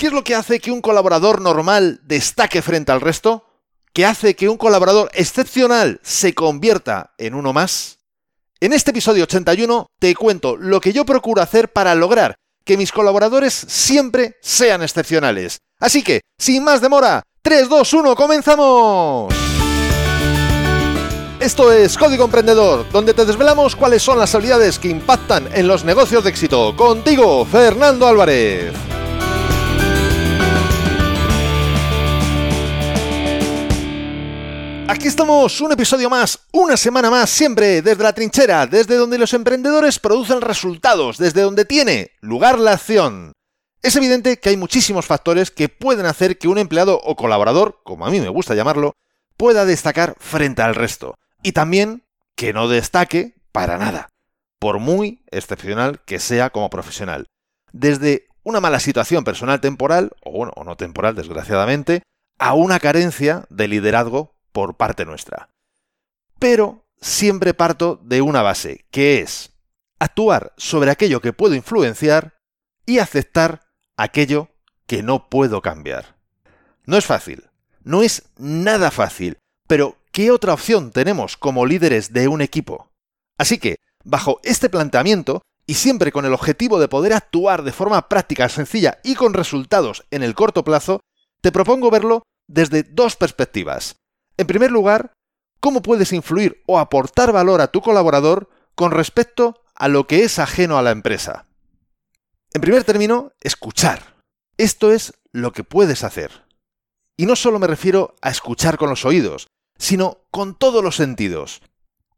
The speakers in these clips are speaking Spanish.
¿Qué es lo que hace que un colaborador normal destaque frente al resto? ¿Qué hace que un colaborador excepcional se convierta en uno más? En este episodio 81 te cuento lo que yo procuro hacer para lograr que mis colaboradores siempre sean excepcionales. Así que, sin más demora, 3, 2, 1, comenzamos. Esto es Código Emprendedor, donde te desvelamos cuáles son las habilidades que impactan en los negocios de éxito. Contigo, Fernando Álvarez. Aquí estamos, un episodio más, una semana más, siempre desde la trinchera, desde donde los emprendedores producen resultados, desde donde tiene lugar la acción. Es evidente que hay muchísimos factores que pueden hacer que un empleado o colaborador, como a mí me gusta llamarlo, pueda destacar frente al resto. Y también que no destaque para nada, por muy excepcional que sea como profesional. Desde una mala situación personal temporal, o bueno, o no temporal, desgraciadamente, a una carencia de liderazgo por parte nuestra. Pero siempre parto de una base, que es actuar sobre aquello que puedo influenciar y aceptar aquello que no puedo cambiar. No es fácil, no es nada fácil, pero ¿qué otra opción tenemos como líderes de un equipo? Así que, bajo este planteamiento, y siempre con el objetivo de poder actuar de forma práctica, sencilla y con resultados en el corto plazo, te propongo verlo desde dos perspectivas. En primer lugar, cómo puedes influir o aportar valor a tu colaborador con respecto a lo que es ajeno a la empresa. En primer término, escuchar. Esto es lo que puedes hacer. Y no solo me refiero a escuchar con los oídos, sino con todos los sentidos.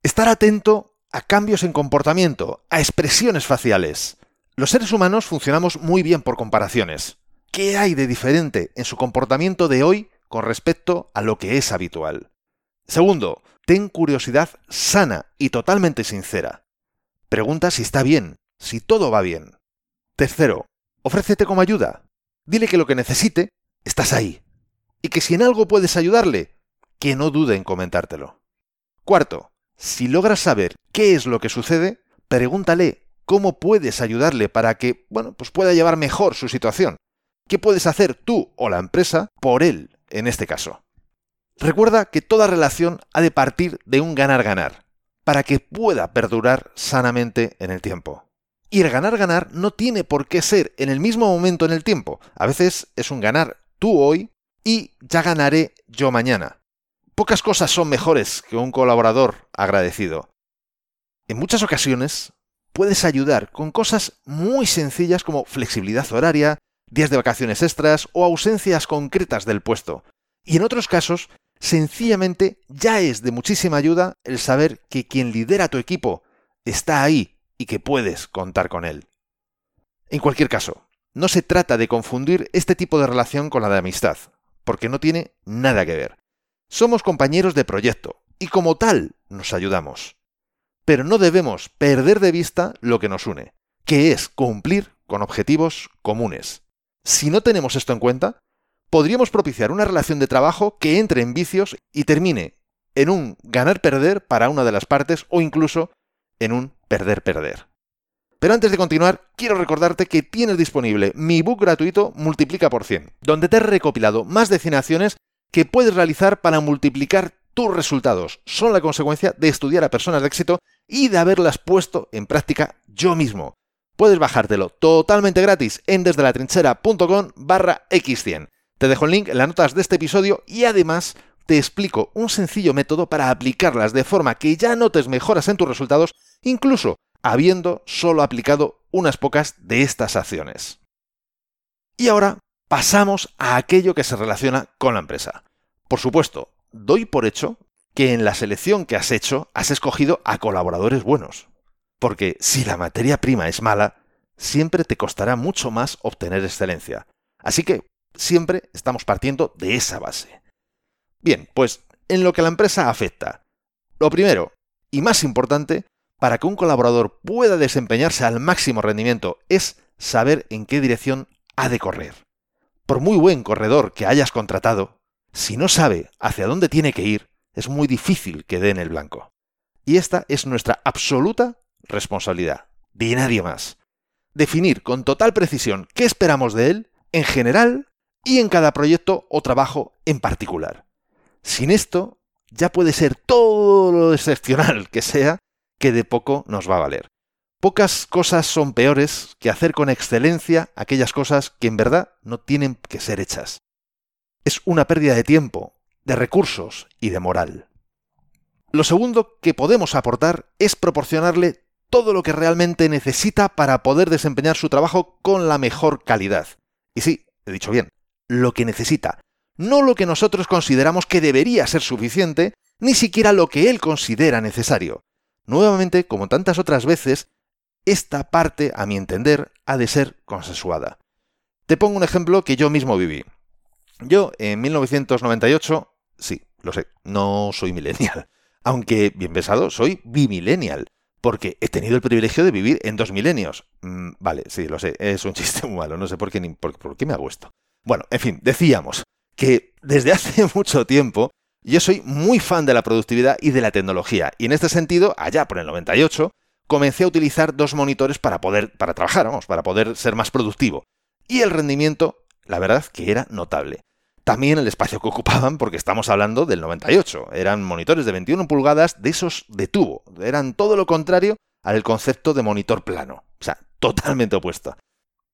Estar atento a cambios en comportamiento, a expresiones faciales. Los seres humanos funcionamos muy bien por comparaciones. ¿Qué hay de diferente en su comportamiento de hoy con respecto a lo que es habitual. Segundo, ten curiosidad sana y totalmente sincera. Pregunta si está bien, si todo va bien. Tercero, ofrécete como ayuda. Dile que lo que necesite, estás ahí. Y que si en algo puedes ayudarle, que no dude en comentártelo. Cuarto, si logras saber qué es lo que sucede, pregúntale cómo puedes ayudarle para que, bueno, pues pueda llevar mejor su situación. ¿Qué puedes hacer tú o la empresa por él en este caso. Recuerda que toda relación ha de partir de un ganar-ganar, para que pueda perdurar sanamente en el tiempo. Y el ganar-ganar no tiene por qué ser en el mismo momento en el tiempo. A veces es un ganar tú hoy y ya ganaré yo mañana. Pocas cosas son mejores que un colaborador agradecido. En muchas ocasiones puedes ayudar con cosas muy sencillas como flexibilidad horaria, días de vacaciones extras o ausencias concretas del puesto. Y en otros casos, sencillamente ya es de muchísima ayuda el saber que quien lidera tu equipo está ahí y que puedes contar con él. En cualquier caso, no se trata de confundir este tipo de relación con la de amistad, porque no tiene nada que ver. Somos compañeros de proyecto y como tal nos ayudamos. Pero no debemos perder de vista lo que nos une, que es cumplir con objetivos comunes. Si no tenemos esto en cuenta, podríamos propiciar una relación de trabajo que entre en vicios y termine en un ganar-perder para una de las partes o incluso en un perder-perder. Pero antes de continuar, quiero recordarte que tienes disponible mi book gratuito Multiplica por 100, donde te he recopilado más de 100 acciones que puedes realizar para multiplicar tus resultados. Son la consecuencia de estudiar a personas de éxito y de haberlas puesto en práctica yo mismo puedes bajártelo totalmente gratis en desdelatrinchera.com barra x100. Te dejo el link en las notas de este episodio y además te explico un sencillo método para aplicarlas de forma que ya notes mejoras en tus resultados, incluso habiendo solo aplicado unas pocas de estas acciones. Y ahora pasamos a aquello que se relaciona con la empresa. Por supuesto, doy por hecho que en la selección que has hecho has escogido a colaboradores buenos porque si la materia prima es mala, siempre te costará mucho más obtener excelencia. Así que siempre estamos partiendo de esa base. Bien, pues en lo que la empresa afecta. Lo primero, y más importante, para que un colaborador pueda desempeñarse al máximo rendimiento es saber en qué dirección ha de correr. Por muy buen corredor que hayas contratado, si no sabe hacia dónde tiene que ir, es muy difícil que dé en el blanco. Y esta es nuestra absoluta responsabilidad, de nadie más. Definir con total precisión qué esperamos de él en general y en cada proyecto o trabajo en particular. Sin esto, ya puede ser todo lo excepcional que sea, que de poco nos va a valer. Pocas cosas son peores que hacer con excelencia aquellas cosas que en verdad no tienen que ser hechas. Es una pérdida de tiempo, de recursos y de moral. Lo segundo que podemos aportar es proporcionarle todo lo que realmente necesita para poder desempeñar su trabajo con la mejor calidad. Y sí, he dicho bien, lo que necesita, no lo que nosotros consideramos que debería ser suficiente, ni siquiera lo que él considera necesario. Nuevamente, como tantas otras veces, esta parte, a mi entender, ha de ser consensuada. Te pongo un ejemplo que yo mismo viví. Yo, en 1998, sí, lo sé, no soy millennial. Aunque, bien pensado, soy bimillennial. Porque he tenido el privilegio de vivir en dos milenios. Mm, vale, sí, lo sé, es un chiste muy malo, no sé por qué, ni, por, por qué me hago esto. Bueno, en fin, decíamos que desde hace mucho tiempo yo soy muy fan de la productividad y de la tecnología. Y en este sentido, allá por el 98, comencé a utilizar dos monitores para poder, para trabajar, vamos, para poder ser más productivo. Y el rendimiento, la verdad, que era notable. También el espacio que ocupaban, porque estamos hablando del 98. Eran monitores de 21 pulgadas de esos de tubo. Eran todo lo contrario al concepto de monitor plano. O sea, totalmente opuesto.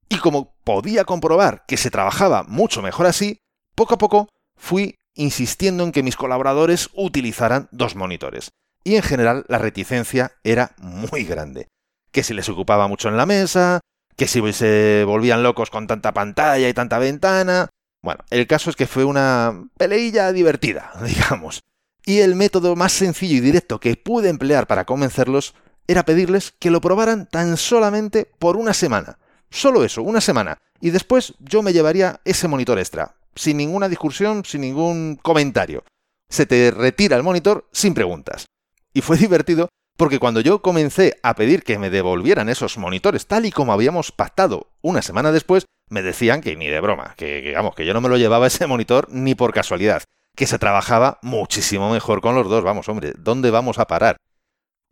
Y como podía comprobar que se trabajaba mucho mejor así, poco a poco fui insistiendo en que mis colaboradores utilizaran dos monitores. Y en general la reticencia era muy grande. Que si les ocupaba mucho en la mesa, que si se volvían locos con tanta pantalla y tanta ventana. Bueno, el caso es que fue una peleilla divertida, digamos. Y el método más sencillo y directo que pude emplear para convencerlos era pedirles que lo probaran tan solamente por una semana. Solo eso, una semana. Y después yo me llevaría ese monitor extra. Sin ninguna discusión, sin ningún comentario. Se te retira el monitor sin preguntas. Y fue divertido porque cuando yo comencé a pedir que me devolvieran esos monitores tal y como habíamos pactado una semana después, me decían que ni de broma, que digamos que yo no me lo llevaba ese monitor ni por casualidad, que se trabajaba muchísimo mejor con los dos, vamos, hombre, ¿dónde vamos a parar?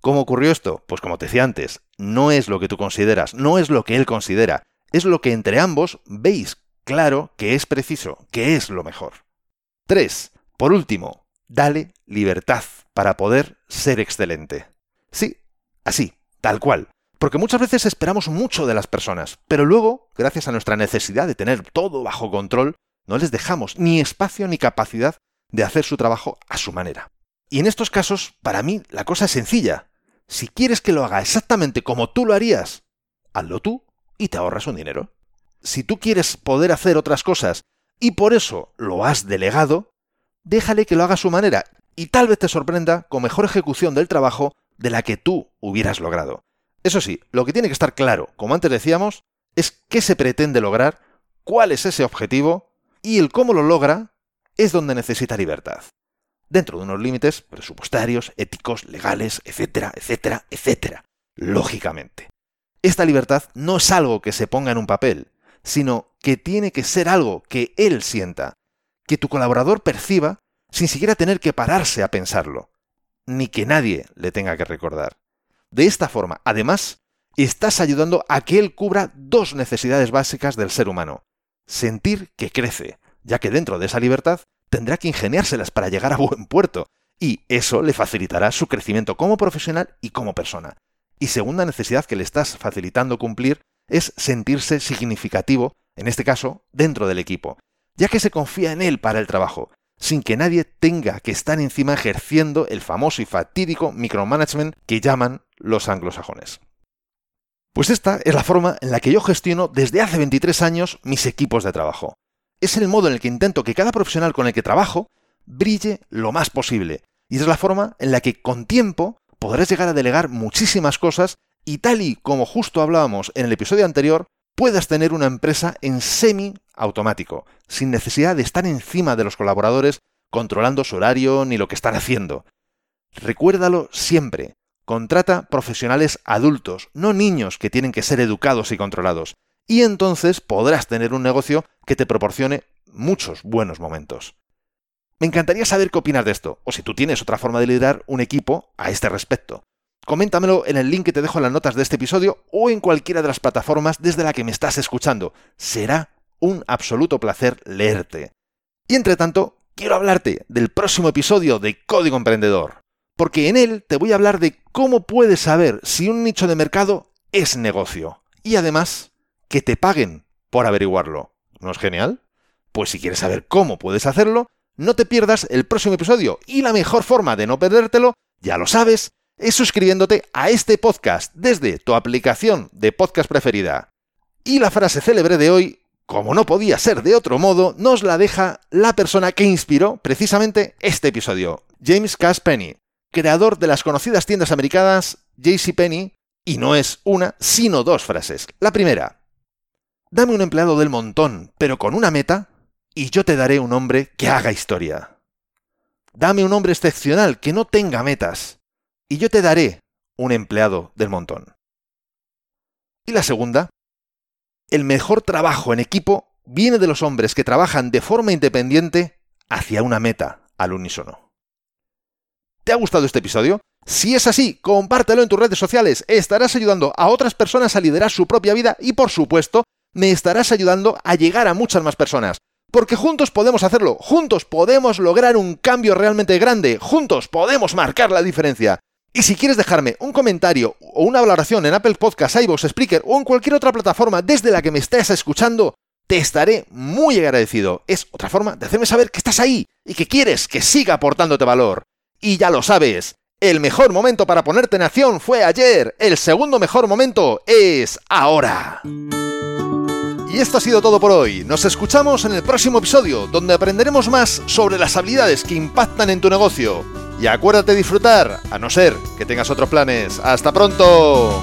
¿Cómo ocurrió esto? Pues como te decía antes, no es lo que tú consideras, no es lo que él considera, es lo que entre ambos veis claro que es preciso, que es lo mejor. 3. Por último, dale libertad para poder ser excelente. Sí, así, tal cual. Porque muchas veces esperamos mucho de las personas, pero luego, gracias a nuestra necesidad de tener todo bajo control, no les dejamos ni espacio ni capacidad de hacer su trabajo a su manera. Y en estos casos, para mí, la cosa es sencilla. Si quieres que lo haga exactamente como tú lo harías, hazlo tú y te ahorras un dinero. Si tú quieres poder hacer otras cosas y por eso lo has delegado, déjale que lo haga a su manera y tal vez te sorprenda con mejor ejecución del trabajo de la que tú hubieras logrado. Eso sí, lo que tiene que estar claro, como antes decíamos, es qué se pretende lograr, cuál es ese objetivo y el cómo lo logra es donde necesita libertad. Dentro de unos límites presupuestarios, éticos, legales, etcétera, etcétera, etcétera. Lógicamente. Esta libertad no es algo que se ponga en un papel, sino que tiene que ser algo que él sienta, que tu colaborador perciba sin siquiera tener que pararse a pensarlo, ni que nadie le tenga que recordar. De esta forma, además, estás ayudando a que él cubra dos necesidades básicas del ser humano. Sentir que crece, ya que dentro de esa libertad tendrá que ingeniárselas para llegar a buen puerto, y eso le facilitará su crecimiento como profesional y como persona. Y segunda necesidad que le estás facilitando cumplir es sentirse significativo, en este caso, dentro del equipo, ya que se confía en él para el trabajo, sin que nadie tenga que estar encima ejerciendo el famoso y fatídico micromanagement que llaman los anglosajones. Pues esta es la forma en la que yo gestiono desde hace 23 años mis equipos de trabajo. Es el modo en el que intento que cada profesional con el que trabajo brille lo más posible. Y es la forma en la que con tiempo podrás llegar a delegar muchísimas cosas y tal y como justo hablábamos en el episodio anterior, puedas tener una empresa en semi automático, sin necesidad de estar encima de los colaboradores controlando su horario ni lo que están haciendo. Recuérdalo siempre. Contrata profesionales adultos, no niños que tienen que ser educados y controlados. Y entonces podrás tener un negocio que te proporcione muchos buenos momentos. Me encantaría saber qué opinas de esto, o si tú tienes otra forma de liderar un equipo a este respecto. Coméntamelo en el link que te dejo en las notas de este episodio o en cualquiera de las plataformas desde la que me estás escuchando. Será un absoluto placer leerte. Y entre tanto, quiero hablarte del próximo episodio de Código Emprendedor, porque en él te voy a hablar de cómo puedes saber si un nicho de mercado es negocio. Y además, que te paguen por averiguarlo. ¿No es genial? Pues si quieres saber cómo puedes hacerlo, no te pierdas el próximo episodio. Y la mejor forma de no perdértelo, ya lo sabes, es suscribiéndote a este podcast desde tu aplicación de podcast preferida. Y la frase célebre de hoy, como no podía ser de otro modo, nos la deja la persona que inspiró precisamente este episodio, James Penny, creador de las conocidas tiendas americanas JCPenney, y no es una, sino dos frases. La primera, dame un empleado del montón, pero con una meta, y yo te daré un hombre que haga historia. Dame un hombre excepcional que no tenga metas, y yo te daré un empleado del montón. Y la segunda, el mejor trabajo en equipo viene de los hombres que trabajan de forma independiente hacia una meta al unísono. ¿Te ha gustado este episodio? Si es así, compártelo en tus redes sociales, estarás ayudando a otras personas a liderar su propia vida y por supuesto, me estarás ayudando a llegar a muchas más personas. Porque juntos podemos hacerlo, juntos podemos lograr un cambio realmente grande, juntos podemos marcar la diferencia. Y si quieres dejarme un comentario o una valoración en Apple Podcasts, iVoox, Spreaker o en cualquier otra plataforma desde la que me estés escuchando, te estaré muy agradecido. Es otra forma de hacerme saber que estás ahí y que quieres que siga aportándote valor. Y ya lo sabes, el mejor momento para ponerte en acción fue ayer, el segundo mejor momento es ahora. Y esto ha sido todo por hoy. Nos escuchamos en el próximo episodio, donde aprenderemos más sobre las habilidades que impactan en tu negocio. Y acuérdate disfrutar, a no ser que tengas otros planes. ¡Hasta pronto!